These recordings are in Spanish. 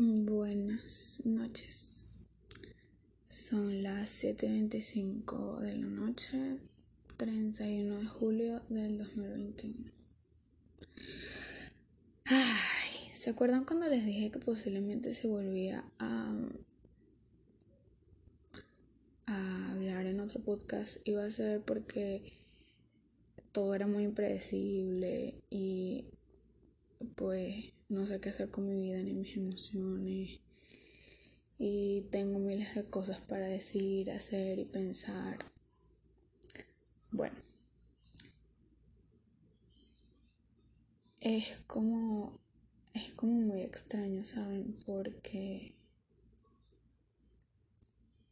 Buenas noches. Son las 7.25 de la noche, 31 de julio del 2021. Ay, ¿se acuerdan cuando les dije que posiblemente se volvía a, hablar en otro podcast? Iba a ser porque todo era muy impredecible y pues no sé qué hacer con mi vida ni mis emociones. Y tengo miles de cosas para decir, hacer y pensar. Bueno. Es como es como muy extraño, ¿saben? Porque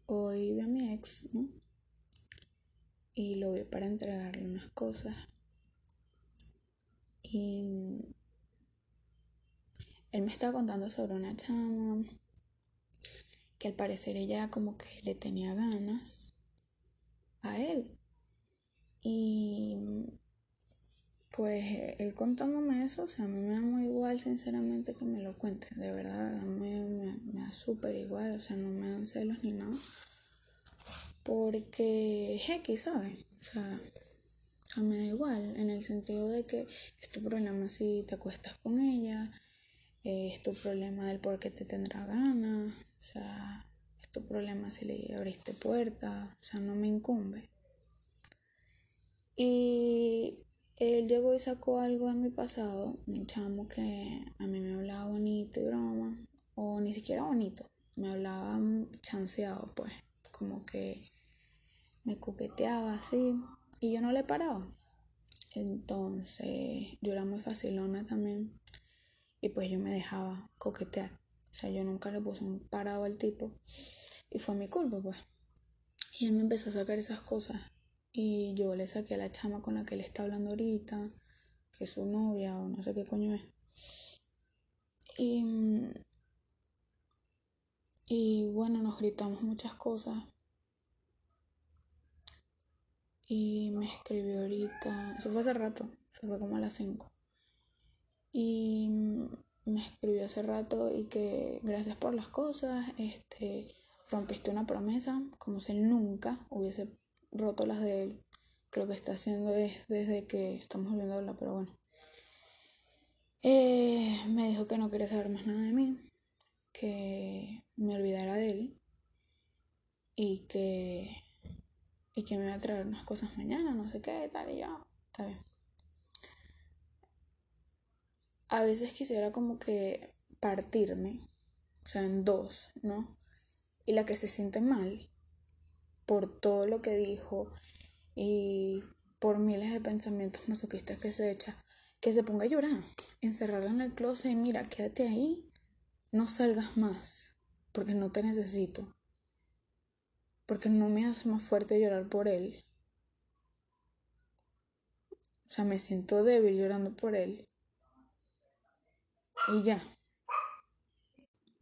hoy vi a mi ex, ¿no? Y lo vi para entregarle unas cosas. Y él me estaba contando sobre una chama que al parecer ella como que le tenía ganas a él. Y pues él contándome eso, o sea, a mí me da muy igual, sinceramente, que me lo cuenten. De verdad, mí me, me da súper igual, o sea, no me dan celos ni nada. Porque X, ¿sabes? O sea, a me da igual, en el sentido de que es tu problema si te acuestas con ella, es tu problema del por qué te tendrá ganas, o sea, es tu problema si le abriste puerta, o sea, no me incumbe. Y él llegó y sacó algo de mi pasado, un chamo que a mí me hablaba bonito y broma, o ni siquiera bonito, me hablaba chanceado, pues, como que me coqueteaba así, y yo no le paraba. Entonces, yo era muy facilona también. Y pues yo me dejaba coquetear. O sea, yo nunca le puse un parado al tipo. Y fue mi culpa, pues. Y él me empezó a sacar esas cosas. Y yo le saqué a la chama con la que él está hablando ahorita, que es su novia o no sé qué coño es. Y, y bueno, nos gritamos muchas cosas. Y me escribió ahorita, eso fue hace rato, eso fue como a las 5 y me escribió hace rato y que gracias por las cosas, este, rompiste una promesa como si él nunca hubiese roto las de él, que lo que está haciendo es desde que estamos volviendo a hablar, pero bueno. Eh, me dijo que no quería saber más nada de mí, que me olvidara de él y que, y que me iba a traer unas cosas mañana, no sé qué, tal, y ya, está bien a veces quisiera como que partirme, o sea, en dos, ¿no? Y la que se siente mal por todo lo que dijo y por miles de pensamientos masoquistas que se echa, que se ponga a llorar, encerrarla en el closet y mira, quédate ahí, no salgas más, porque no te necesito, porque no me hace más fuerte llorar por él. O sea, me siento débil llorando por él y ya.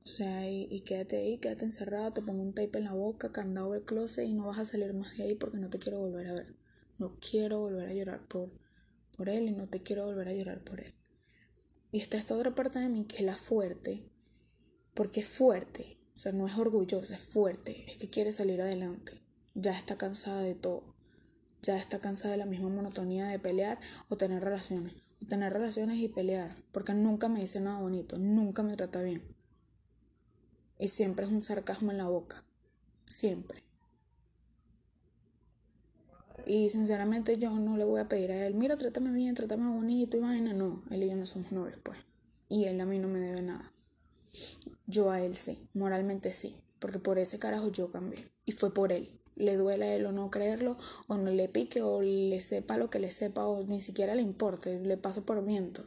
O sea, y, quédate ahí, quédate encerrado, te pongo un tape en la boca, candado del closet y no vas a salir más de ahí porque no te quiero volver a ver. No quiero volver a llorar por, por él y no te quiero volver a llorar por él. Y está esta otra parte de mí que es la fuerte, porque es fuerte, o sea, no es orgullosa, es fuerte, es que quiere salir adelante. Ya está cansada de todo, ya está cansada de la misma monotonía de pelear o tener relaciones tener relaciones y pelear, porque nunca me dice nada bonito, nunca me trata bien. Y siempre es un sarcasmo en la boca, siempre. Y sinceramente yo no le voy a pedir a él, mira, trátame bien, trátame bonito y no, él y yo no somos novios, pues. Y él a mí no me debe nada. Yo a él sí, moralmente sí, porque por ese carajo yo cambié. Y fue por él le duela a él o no creerlo, o no le pique, o le sepa lo que le sepa, o ni siquiera le importe, le pasa por viento,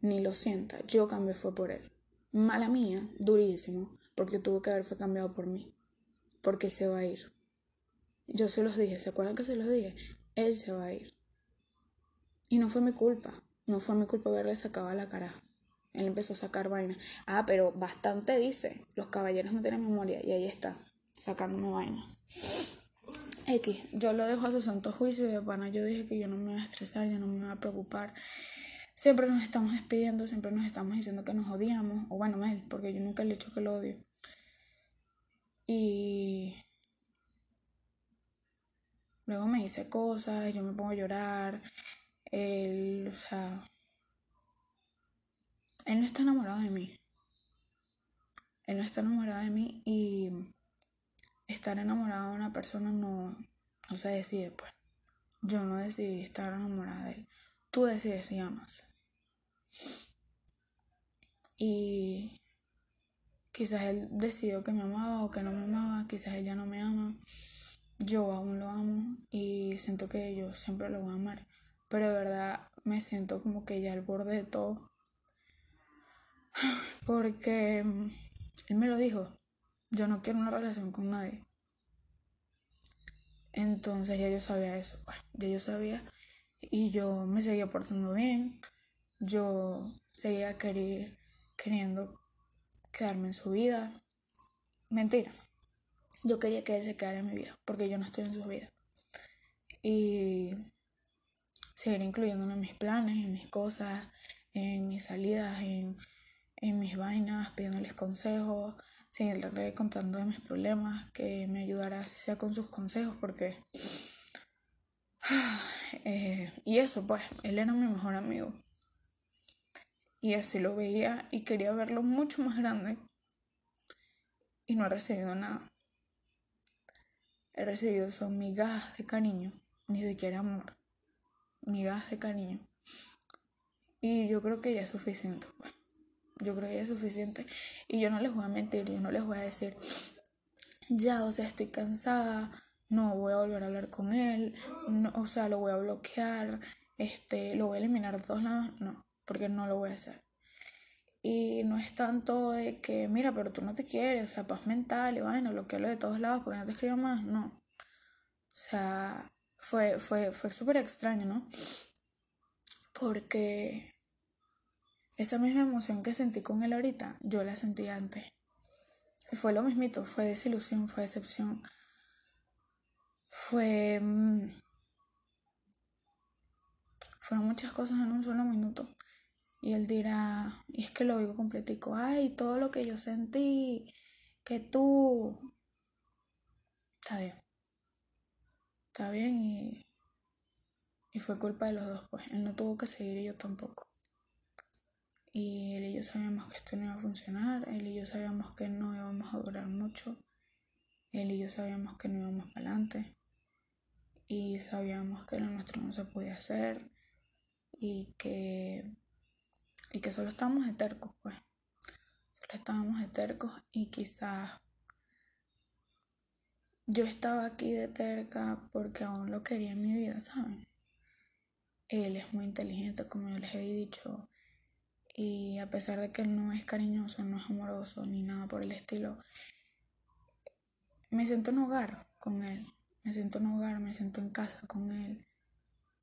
ni lo sienta. Yo cambié fue por él. Mala mía, durísimo, porque tuvo que haber fue cambiado por mí, porque se va a ir. Yo se los dije, ¿se acuerdan que se los dije? Él se va a ir. Y no fue mi culpa, no fue mi culpa haberle sacado la cara. Él empezó a sacar vaina. Ah, pero bastante dice, los caballeros no tienen memoria, y ahí está sacándome vaina. X, yo lo dejo a su santo juicio y de pana yo dije que yo no me iba a estresar, yo no me iba a preocupar. siempre nos estamos despidiendo, siempre nos estamos diciendo que nos odiamos, o bueno, él, porque yo nunca le he dicho que lo odio. Y luego me dice cosas, yo me pongo a llorar, él, o sea, él no está enamorado de mí. Él no está enamorado de mí y estar enamorado de una persona no, no se decide, pues. Yo no decidí estar enamorada de él. Tú decides si amas. Y quizás él decidió que me amaba o que no me amaba, quizás él ya no me ama. Yo aún lo amo y siento que yo siempre lo voy a amar. Pero de verdad me siento como que ya al borde de todo. Porque él me lo dijo. Yo no quiero una relación con nadie. Entonces ya yo sabía eso, pues, ya yo sabía y yo me seguía portando bien, yo seguía queriendo quedarme en su vida. Mentira, yo quería que él se quedara en mi vida porque yo no estoy en su vida. Y seguir incluyéndolo en mis planes, en mis cosas, en mis salidas, en, en mis vainas, pidiéndoles consejos, seguirle contando de mis problemas, que me ayudara si sea con sus consejos, porque... Eh, y eso, pues, él era mi mejor amigo. Y así lo veía y quería verlo mucho más grande. Y no he recibido nada. He recibido son migajas de cariño, ni siquiera amor. Migajas de cariño. Y yo creo que ya es suficiente. Pues. Yo creo que es suficiente. Y yo no les voy a mentir, yo no les voy a decir, ya, o sea, estoy cansada, no voy a volver a hablar con él, no, o sea, lo voy a bloquear, este, lo voy a eliminar de todos lados, no, porque no lo voy a hacer. Y no es tanto de que, mira, pero tú no te quieres, o sea, paz mental y bueno, lo que hablo de todos lados porque no te escribo más, no. O sea, fue, fue, fue súper extraño, ¿no? Porque esa misma emoción que sentí con él ahorita, yo la sentí antes. Y fue lo mismito, fue desilusión, fue decepción. Fue... Mm, fueron muchas cosas en un solo minuto. Y él dirá, y es que lo vivo completico, ay, todo lo que yo sentí, que tú... Está bien. Está bien y... Y fue culpa de los dos, pues. Él no tuvo que seguir y yo tampoco. Y él y yo sabíamos que esto no iba a funcionar, él y yo sabíamos que no íbamos a durar mucho, él y yo sabíamos que no íbamos para adelante y sabíamos que lo nuestro no se podía hacer y que, y que solo estábamos de tercos, pues. Solo estábamos de tercos y quizás yo estaba aquí de terca porque aún lo quería en mi vida, ¿saben? Él es muy inteligente, como yo les he dicho y a pesar de que él no es cariñoso, no es amoroso ni nada por el estilo, me siento en hogar con él, me siento en hogar, me siento en casa con él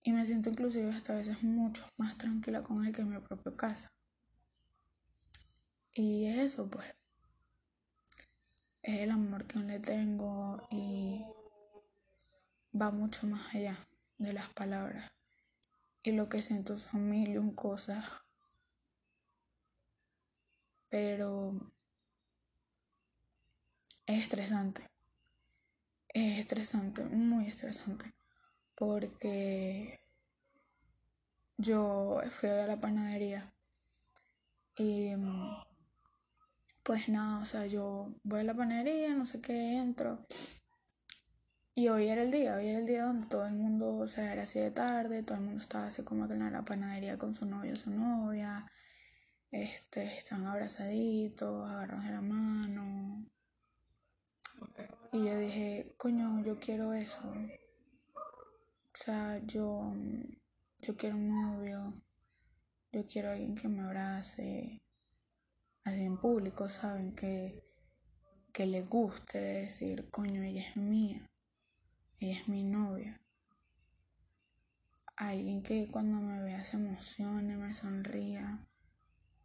y me siento inclusive hasta a veces mucho más tranquila con él que en mi propia casa. Y es eso, pues. Es el amor que le tengo y va mucho más allá de las palabras. Y lo que siento son mil y un cosas pero es estresante. Es estresante, muy estresante. Porque yo fui a la panadería y pues nada, o sea, yo voy a la panadería, no sé qué, entro. Y hoy era el día, hoy era el día donde todo el mundo, o sea, era así de tarde, todo el mundo estaba así como que en la panadería con su novio, su novia, este, están abrazaditos, agarrados de la mano. Y yo dije, coño, yo quiero eso. O sea, yo, yo quiero un novio. Yo quiero a alguien que me abrace. Así en público, ¿saben? Que, que le guste decir, coño, ella es mía. Ella es mi novia. Alguien que cuando me vea se emocione, me sonría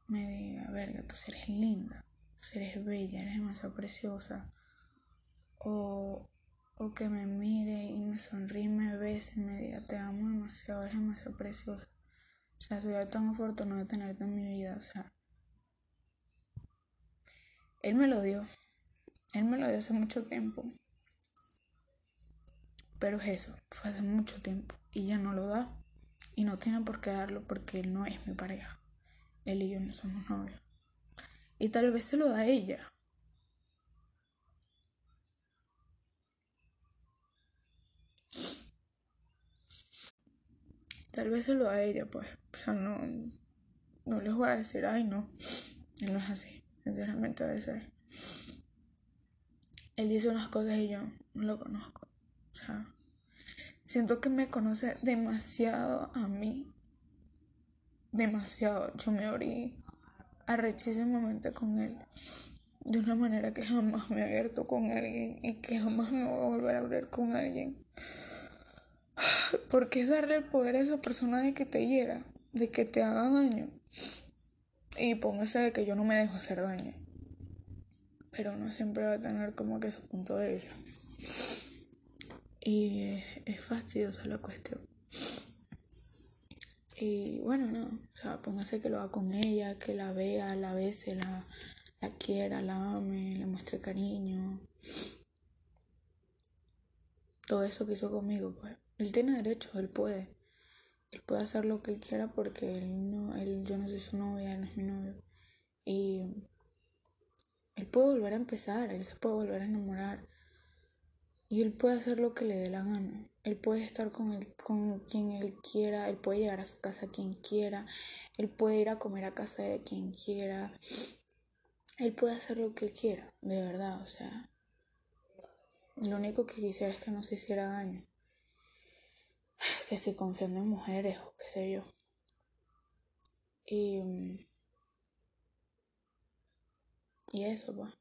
me diga, verga, tú eres linda, tú eres bella, eres demasiado preciosa. O, o que me mire y me sonríe, me bese y me diga, te amo demasiado, eres demasiado preciosa. O sea, soy tan afortunada de tenerte en mi vida. O sea, él me lo dio. Él me lo dio hace mucho tiempo. Pero es eso, fue hace mucho tiempo. Y ya no lo da. Y no tiene por qué darlo porque él no es mi pareja. Él y yo no somos novios. Y tal vez se lo da ella. Tal vez se lo da ella, pues. O sea, no, no les voy a decir, ay, no. Él no es así. Sinceramente, a veces. Él dice unas cosas y yo no lo conozco. O sea, siento que me conoce demasiado a mí. Demasiado. Yo me abrí arrechísimamente con él. De una manera que jamás me he abierto con alguien y que jamás me voy a volver a abrir con alguien. Porque es darle el poder a esa persona de que te hiera, de que te haga daño. Y póngase de que yo no me dejo hacer daño. Pero uno siempre va a tener como que su punto de vista. Y es fastidiosa la cuestión. Y bueno, no, o sea, póngase que lo haga con ella, que la vea, la bese, la, la quiera, la ame, le muestre cariño. Todo eso que hizo conmigo, pues. Él tiene derecho, él puede. Él puede hacer lo que él quiera porque él no, él, yo no soy su novia, él no es mi novio. Y él puede volver a empezar, él se puede volver a enamorar. Y él puede hacer lo que le dé la gana. Él puede estar con, con quien él quiera, él puede llegar a su casa quien quiera, él puede ir a comer a casa de quien quiera. Él puede hacer lo que quiera, de verdad, o sea. Lo único que quisiera es que no se hiciera daño. Que se confiando en mujeres o qué sé yo. Y. Y eso, pues.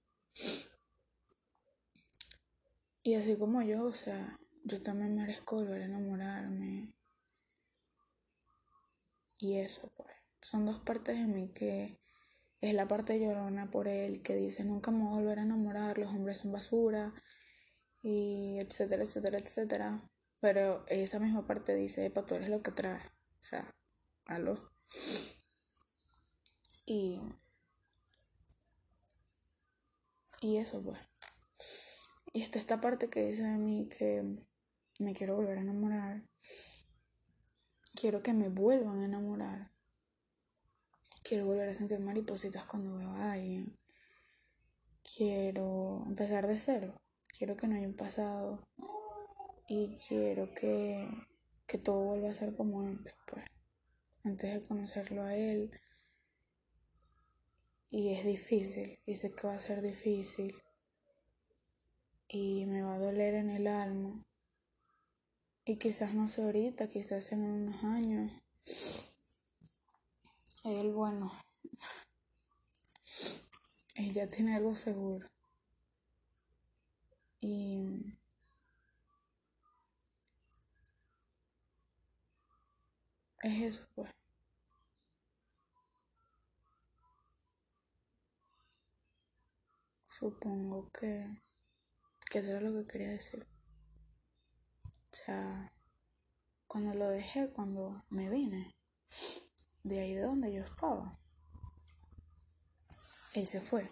Y así como yo, o sea, yo también merezco volver a enamorarme. Y eso, pues. Son dos partes de mí que es la parte llorona por él, que dice nunca me voy a volver a enamorar, los hombres son basura, y etcétera, etcétera, etcétera. Pero esa misma parte dice, epa, tú eres lo que traes. O sea, aló. Y. Y eso, pues. Y está esta parte que dice de mí que me quiero volver a enamorar. Quiero que me vuelvan a enamorar. Quiero volver a sentir maripositas cuando veo a alguien. Quiero empezar de cero. Quiero que no haya un pasado. Y quiero que, que todo vuelva a ser como antes, pues. Antes de conocerlo a él. Y es difícil. Y sé que va a ser difícil y me va a doler en el alma. Y quizás no sé ahorita, quizás en unos años. Él, bueno, ella tiene algo seguro. Y es eso, pues. Supongo que que eso era lo que quería decir. O sea, cuando lo dejé, cuando me vine, de ahí de donde yo estaba, él se fue.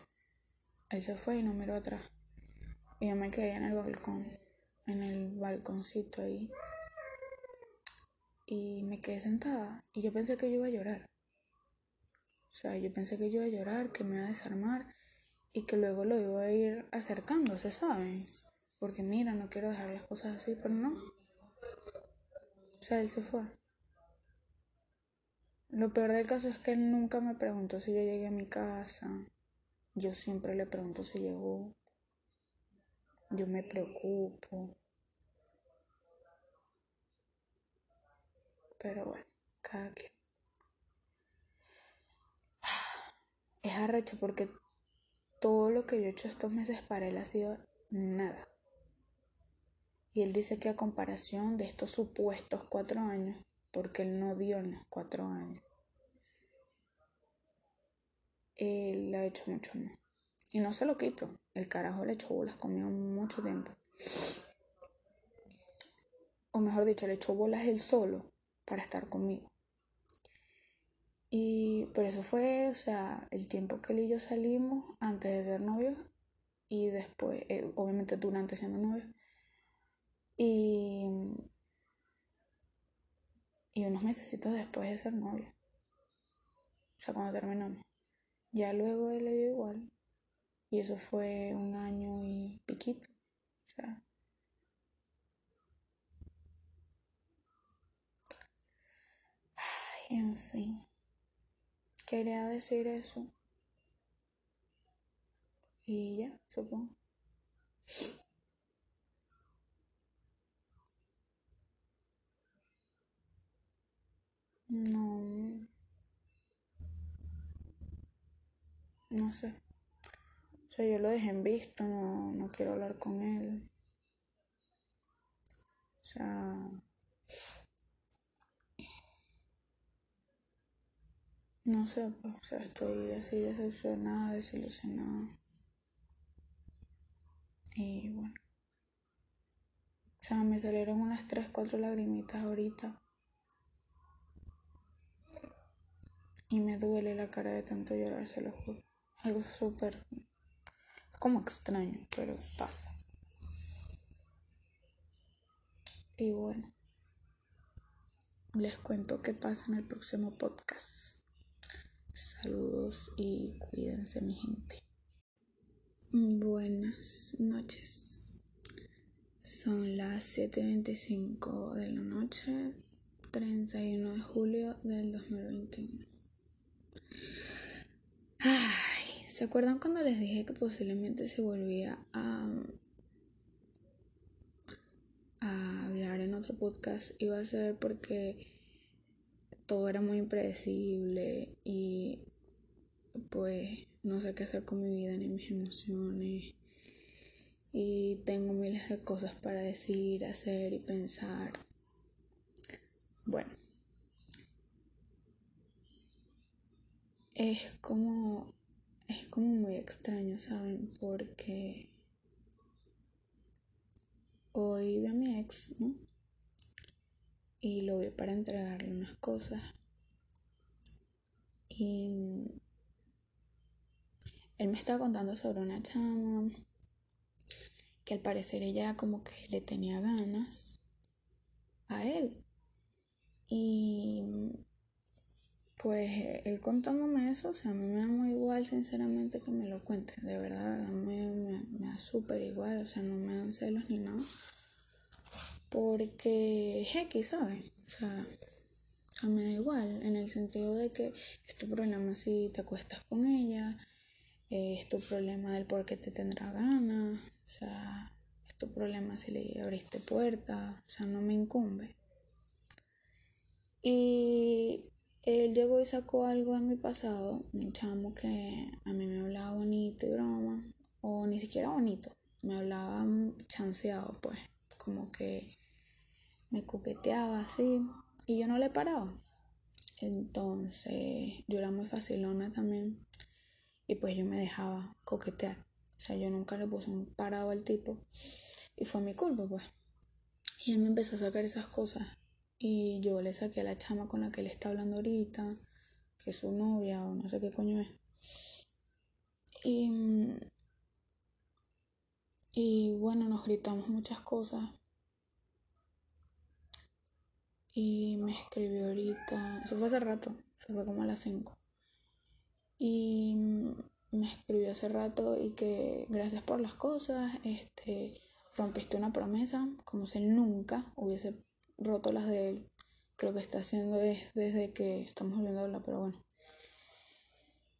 Él se fue y no miró atrás. Y yo me quedé en el balcón, en el balconcito ahí. Y me quedé sentada. Y yo pensé que yo iba a llorar. O sea, yo pensé que yo iba a llorar, que me iba a desarmar y que luego lo iba a ir acercando, se saben. Porque mira, no quiero dejar las cosas así, pero no. Sea, él se fue. Lo peor del caso es que él nunca me preguntó si yo llegué a mi casa. Yo siempre le pregunto si llegó. Yo me preocupo. Pero bueno, cada quien. Es arrecho porque todo lo que yo he hecho estos meses para él ha sido nada. Y él dice que a comparación de estos supuestos cuatro años, porque él no dio en los cuatro años, él ha hecho mucho más. Y no se lo quito. El carajo le echó bolas conmigo mucho tiempo. O mejor dicho, le echó bolas él solo para estar conmigo. Y por eso fue, o sea, el tiempo que él y yo salimos antes de ser novios y después, eh, obviamente durante siendo novios. Y, y unos meses después de ser novios. O sea, cuando terminamos. Ya luego él le dio igual. Y eso fue un año y piquito. O sea. Ay, en fin. Quería decir eso. Y ya, supongo. No. No sé. O sea, yo lo dejé en visto, no, no quiero hablar con él. O sea... No sé, pues, o sea, estoy así decepcionada, desilusionada. Y bueno. O sea, me salieron unas 3, 4 lagrimitas ahorita. Y me duele la cara de tanto llorar, se lo juro algo súper... Es como extraño, pero pasa. Y bueno, les cuento qué pasa en el próximo podcast. Saludos y cuídense mi gente. Buenas noches. Son las 7.25 de la noche, 31 de julio del 2021. ¿Se acuerdan cuando les dije que posiblemente se volvía a, a hablar en otro podcast? Iba a ser porque todo era muy impredecible y pues no sé qué hacer con mi vida ni mis emociones. Y tengo miles de cosas para decir, hacer y pensar. Bueno. Es como es como muy extraño, ¿saben? Porque hoy vi a mi ex, ¿no? Y lo vi para entregarle unas cosas. Y él me estaba contando sobre una chama que al parecer ella como que le tenía ganas a él. Y pues él contándome eso, o sea, a mí me da muy igual, sinceramente, que me lo cuenten. De verdad, a mí me, da súper igual, o sea, no me dan celos ni nada. Porque es X, ¿sabes? O sea, a mí me da igual, en el sentido de que es tu problema si te acuestas con ella, eh, es tu problema del por qué te tendrá ganas, o sea, es tu problema si le abriste puerta, o sea, no me incumbe. Y él llegó y sacó algo de mi pasado, un chamo que a mí me hablaba bonito y broma, o ni siquiera bonito, me hablaba chanceado, pues, como que me coqueteaba así, y yo no le paraba. Entonces, yo era muy facilona también, y pues yo me dejaba coquetear. O sea, yo nunca le puse un parado al tipo, y fue mi culpa, pues. Y él me empezó a sacar esas cosas y yo le saqué a la chama con la que él está hablando ahorita, que es su novia o no sé qué coño es. Y, y bueno, nos gritamos muchas cosas. Y me escribió ahorita, eso fue hace rato, eso fue como a las 5. Y me escribió hace rato y que gracias por las cosas, este, rompiste una promesa, como si él nunca hubiese roto las de él. Creo que está haciendo desde que estamos volviendo a hablar, pero bueno.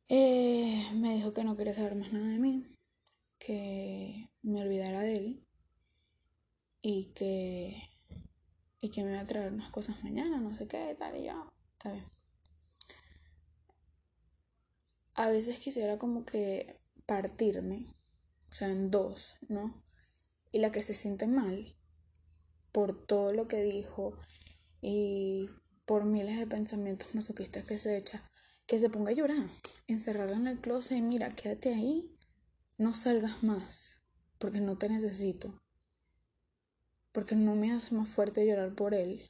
Eh, me dijo que no quería saber más nada de mí, que me olvidara de él y que, y que me iba a traer unas cosas mañana, no sé qué, tal, y ya, está bien. A veces quisiera como que partirme, o sea, en dos, ¿no? Y la que se siente mal por todo lo que dijo y por miles de pensamientos masoquistas que se echa, que se ponga a llorar, encerrarla en el closet y mira, quédate ahí, no salgas más, porque no te necesito, porque no me hace más fuerte llorar por él.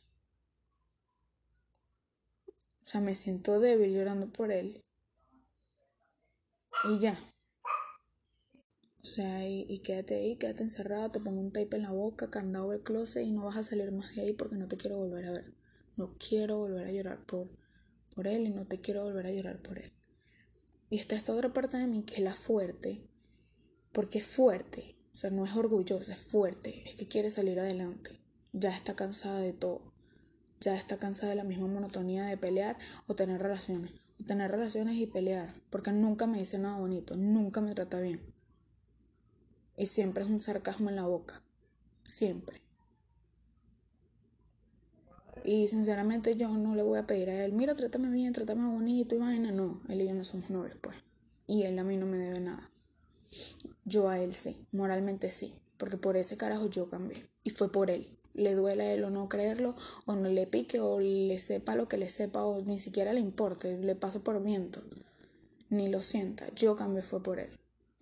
O sea, me siento débil llorando por él. Y ya. O sea, y, quédate ahí, quédate encerrado, te pongo un tape en la boca, candado el closet y no vas a salir más de ahí porque no te quiero volver a ver. No quiero volver a llorar por, por él y no te quiero volver a llorar por él. Y está esta otra parte de mí que es la fuerte, porque es fuerte, o sea, no es orgullosa, es fuerte, es que quiere salir adelante. Ya está cansada de todo. Ya está cansada de la misma monotonía de pelear o tener relaciones. O tener relaciones y pelear, porque nunca me dice nada bonito, nunca me trata bien. Y siempre es un sarcasmo en la boca. Siempre. Y sinceramente yo no le voy a pedir a él, mira, trátame bien, trátame bonito y vaina. No, él y yo no somos novios, pues. Y él a mí no me debe nada. Yo a él sí, moralmente sí, porque por ese carajo yo cambié. Y fue por él. Le duele a él o no creerlo, o no le pique, o le sepa lo que le sepa, o ni siquiera le importe, le paso por viento. Ni lo sienta. Yo cambié fue por él.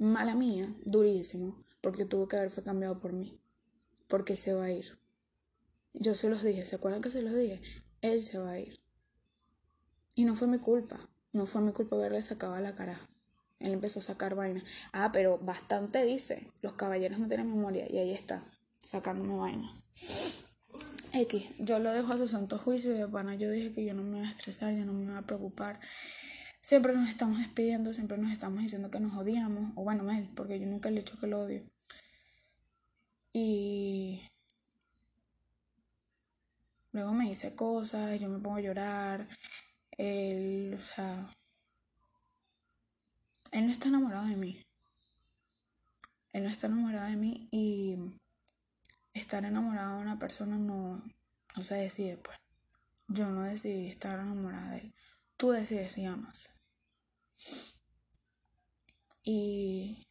Mala mía, durísimo, porque tuvo que haber fue cambiado por mí. Porque se va a ir. Yo se los dije, ¿se acuerdan que se los dije? Él se va a ir. Y no fue mi culpa, no fue mi culpa haberle sacado la cara. Él empezó a sacar vaina. Ah, pero bastante dice, los caballeros no tienen memoria y ahí está, sacándome vaina. X, yo lo dejo a su santo juicio y de pana yo dije que yo no me iba a estresar, yo no me iba a preocupar. Siempre nos estamos despidiendo, siempre nos estamos diciendo que nos odiamos, o bueno, él, porque yo nunca le he dicho que lo odio. Y Luego me dice cosas, yo me pongo a llorar. Él, o sea, él no está enamorado de mí. Él no está enamorado de mí y estar enamorado de una persona no, no se decide, pues. Yo no decidí estar enamorada de él. Tú decides si amas. Y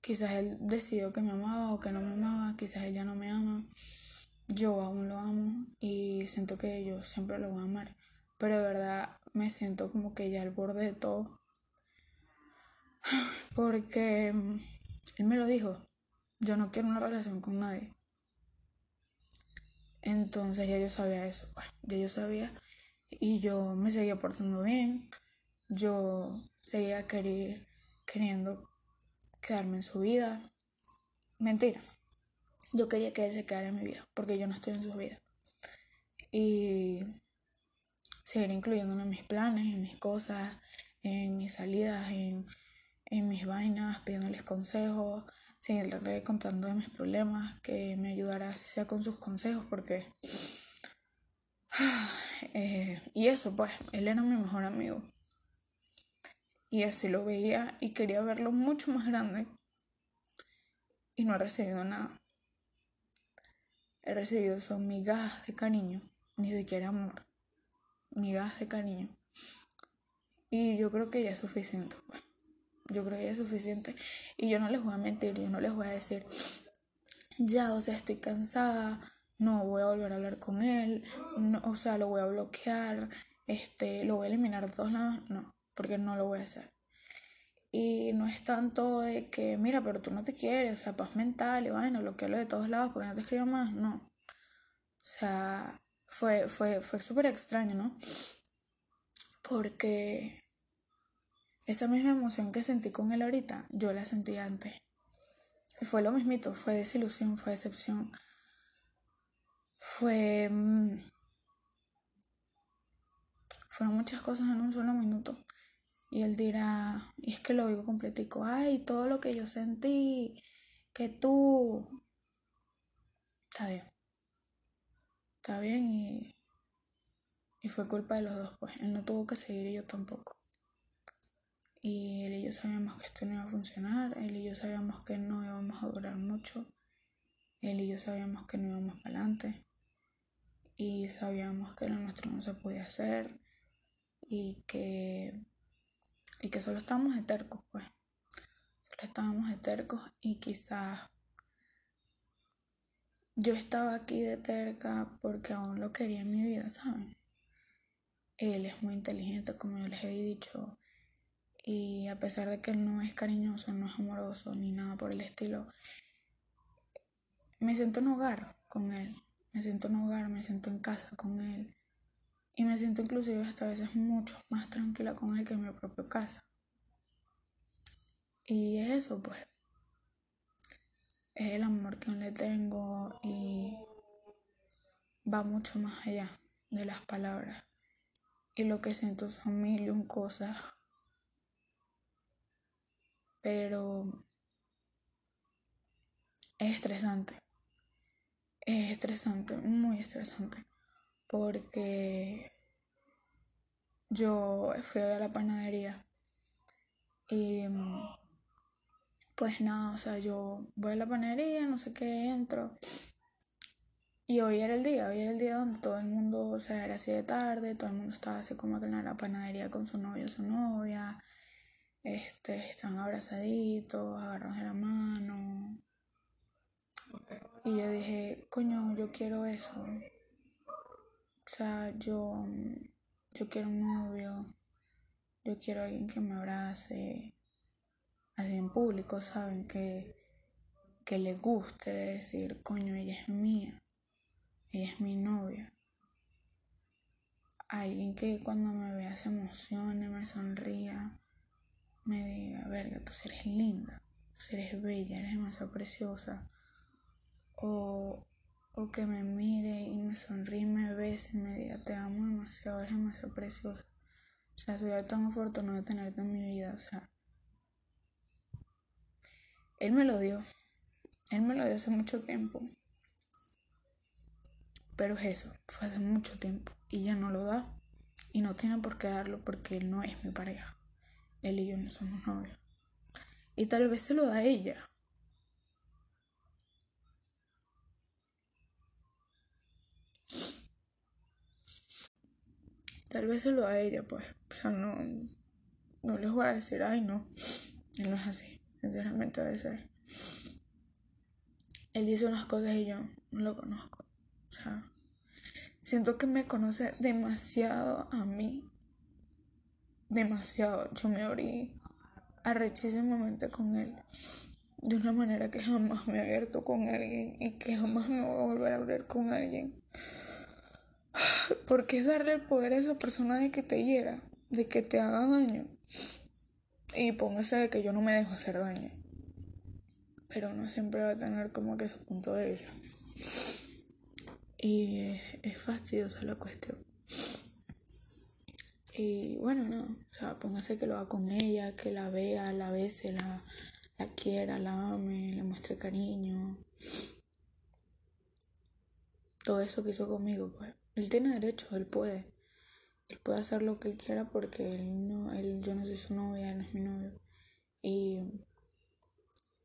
quizás él decidió que me amaba o que no me amaba, quizás él ya no me ama yo aún lo amo y siento que yo siempre lo voy a amar. Pero de verdad me siento como que ya al borde de todo. Porque él me lo dijo. Yo no quiero una relación con nadie. Entonces ya yo sabía eso. Pues, ya yo sabía. Y yo me seguía portando bien. Yo seguía queriendo quedarme en su vida. Mentira yo quería que él se quedara en mi vida, porque yo no estoy en su vida. Y seguir incluyéndolo en mis planes, en mis cosas, en mis salidas, en, mis vainas, pidiéndoles consejos, seguir contando de mis problemas, que me ayudara así sea con sus consejos, porque... Eh, y eso, pues, él era mi mejor amigo. Y así lo veía y quería verlo mucho más grande. Y no he recibido nada he recibido son migajas de cariño, ni siquiera amor, migajas de cariño. Y yo creo que ya es suficiente. Pues. Yo creo que ya es suficiente. Y yo no les voy a mentir, yo no les voy a decir, ya, o sea, estoy cansada, no voy a volver a hablar con él, o sea, lo voy a bloquear, este, lo voy a eliminar de todos lados. No, porque no lo voy a hacer. Y no es tanto de que, mira, pero tú no te quieres, o sea, paz mental y bueno, lo que hablo de todos lados porque no te escribo más, no. O sea, fue, fue, fue súper extraño, ¿no? Porque esa misma emoción que sentí con él ahorita, yo la sentí antes. Y fue lo mismito, fue desilusión, fue decepción. Fue... Mm, fueron muchas cosas en un solo minuto. Y él dirá, y es que lo vivo completico, ay, todo lo que yo sentí, que tú... Está bien. Está bien y, y fue culpa de los dos, pues. Él no tuvo que seguir y yo tampoco. Y él y yo sabíamos que esto no iba a funcionar, él y yo sabíamos que no íbamos a durar mucho, él y yo sabíamos que no íbamos para adelante. Y sabíamos que lo nuestro no se podía hacer y que y que solo estábamos de pues. Solo estábamos de y quizás yo estaba aquí de terca porque aún lo quería en mi vida, ¿saben? Él es muy inteligente, como yo les he dicho. Y a pesar de que él no es cariñoso, no es amoroso, ni nada por el estilo, me siento en hogar con él. Me siento en hogar, me siento en casa con él. Y me siento inclusive hasta a veces mucho más tranquila con él que en mi propia casa. Y es eso, pues. Es el amor que le tengo y va mucho más allá de las palabras. Y lo que siento son mil y un cosas. Pero es estresante. Es estresante, muy estresante. Porque yo fui a la panadería y pues nada, o sea, yo voy a la panadería, no sé qué, entro. Y hoy era el día, hoy era el día donde todo el mundo, o sea, era así de tarde, todo el mundo estaba así como que en la panadería con su novio su novia. Este, están abrazaditos, agarrados de la mano. Y yo dije, coño, yo quiero eso. O sea, yo, yo quiero un novio. Yo quiero alguien que me abrace. Así en público, ¿saben? Que, que le guste decir, coño, ella es mía. Ella es mi novia. Alguien que cuando me vea se emocione, me sonría, me diga, verga, tú eres linda, tú eres bella, eres demasiado preciosa. O, o que me mire y me sonríe, me bese y me diga, te amo demasiado, eres demasiado preciosa. O sea, soy tan afortunada de tenerte en mi vida, o sea. Él me lo dio. Él me lo dio hace mucho tiempo. Pero es eso, fue hace mucho tiempo y ya no lo da y no tiene por qué darlo porque él no es mi pareja. Él y yo no somos novios. Y tal vez se lo da a ella. Tal vez se lo da a ella, pues. O sea, no, no les voy a decir, ay, no. Él no es así. Sinceramente, a veces. Él dice unas cosas y yo no lo conozco. O sea, siento que me conoce demasiado a mí. Demasiado. Yo me abrí arrechísimamente con él. De una manera que jamás me he abierto con alguien y que jamás me voy a volver a abrir con alguien. Porque es darle el poder a esa persona de que te hiera, de que te haga daño. Y póngase de que yo no me dejo hacer daño. Pero uno siempre va a tener como que su punto de vista. Y es fastidiosa la cuestión. Y bueno, no, o sea, póngase que lo haga con ella, que la vea, la bese, la, la quiera, la ame, le muestre cariño. Todo eso que hizo conmigo, pues. Él tiene derecho, él puede. Él puede hacer lo que él quiera porque él no, él, yo no soy su novia, él no es mi novio. Y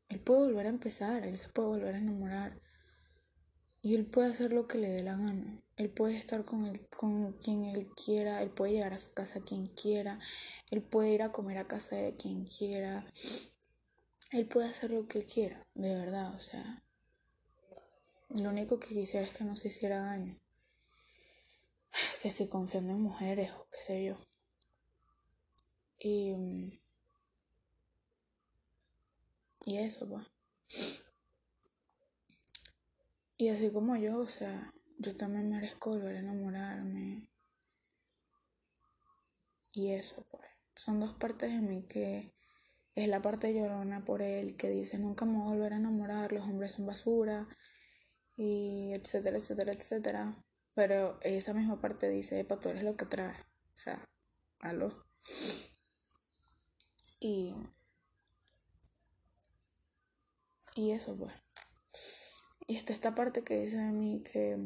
él puede volver a empezar, él se puede volver a enamorar. Y él puede hacer lo que le dé la gana. Él puede estar con, con quien él quiera, él puede llegar a su casa quien quiera, él puede ir a comer a casa de quien quiera. Él puede hacer lo que él quiera, de verdad, o sea. Lo único que quisiera es que no se hiciera daño. Que se confiando en mujeres o qué sé yo. Y. Y eso, pues. Y así como yo, o sea, yo también merezco volver a enamorarme. Y eso, pues. Son dos partes de mí que es la parte llorona por él, que dice nunca me voy a volver a enamorar, los hombres son basura, y etcétera, etcétera, etcétera. Pero esa misma parte dice, epa, tú eres lo que trae. O sea, aló. Y. Y eso, pues. Y está esta parte que dice de mí que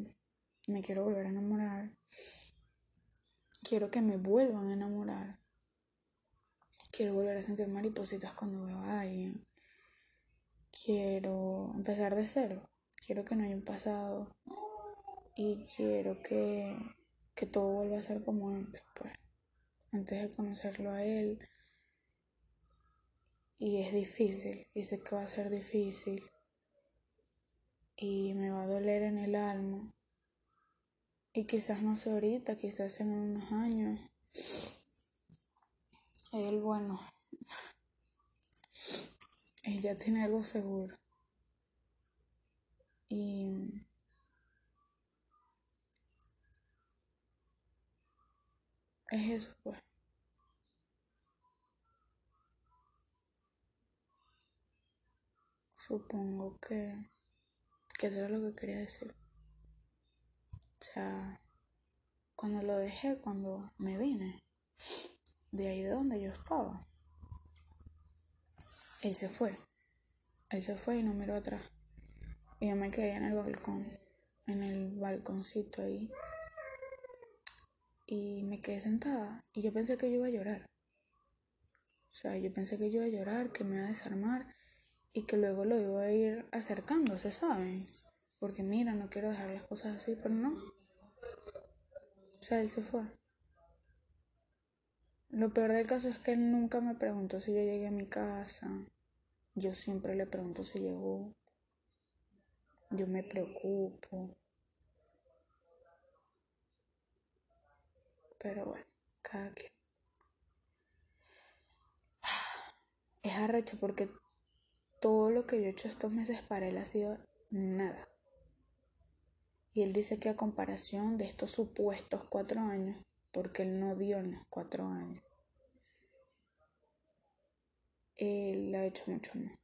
me quiero volver a enamorar. Quiero que me vuelvan a enamorar. Quiero volver a sentir maripositas cuando veo a alguien. Quiero empezar de cero. Quiero que no haya un pasado. Y quiero que, que todo vuelva a ser como antes, pues. Antes de conocerlo a él. Y es difícil. Y sé que va a ser difícil y me va a doler en el alma. Y quizás no sé ahorita, quizás en unos años. Él, bueno, ella tiene algo seguro. Y es eso, pues. Supongo que, que eso era lo que quería decir. O sea, cuando lo dejé, cuando me vine, de ahí de donde yo estaba, él se fue. Él se fue y no miró atrás. Y yo me quedé en el balcón, en el balconcito ahí. Y me quedé sentada y yo pensé que yo iba a llorar. O sea, yo pensé que yo iba a llorar, que me iba a desarmar y que luego lo iba a ir acercando, ¿se saben? Porque mira, no quiero dejar las cosas así, pero no. O sea, él se fue. Lo peor del caso es que él nunca me preguntó si yo llegué a mi casa. Yo siempre le pregunto si llegó. Yo me preocupo. Pero bueno, cada quien. Es arrecho porque todo lo que yo he hecho estos meses para él ha sido nada. Y él dice que a comparación de estos supuestos cuatro años, porque él no dio en los cuatro años, él ha hecho mucho más.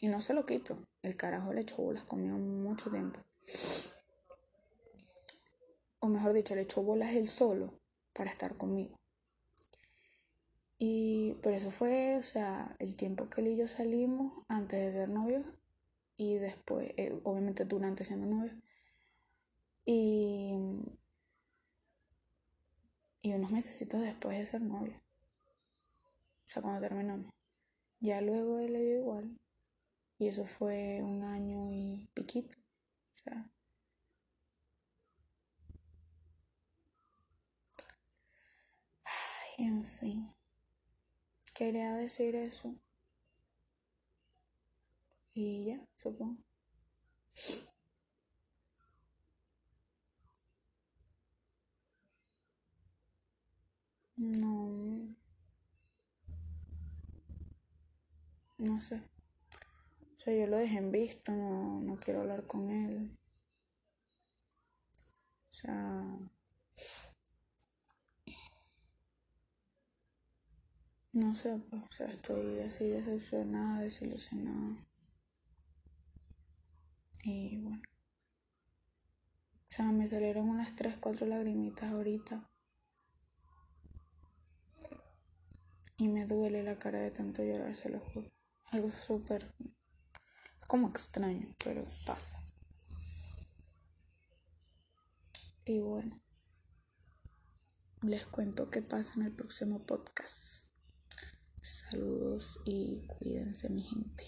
Y no se lo quito. El carajo le echó bolas conmigo mucho tiempo. O mejor dicho, le echó bolas él solo para estar conmigo. Y por eso fue, o sea, el tiempo que él y yo salimos antes de ser novios y después, eh, obviamente durante siendo novios. Y, y unos meses después de ser novios. O sea, cuando terminamos. Ya luego él le dio igual. Y eso fue un año y piquito. O sea. Ay, en fin. Quería decir eso. Y ya, supongo. No. No sé. O sea, yo lo dejé en visto, no, no quiero hablar con él. O sea... No sé, pues, o sea, estoy así decepcionada, desilusionada. Y bueno. O sea, me salieron unas 3, 4 lagrimitas ahorita. Y me duele la cara de tanto llorar, se lo juro. Algo súper... Es como extraño, pero pasa. Y bueno, les cuento qué pasa en el próximo podcast. Saludos y cuídense mi gente.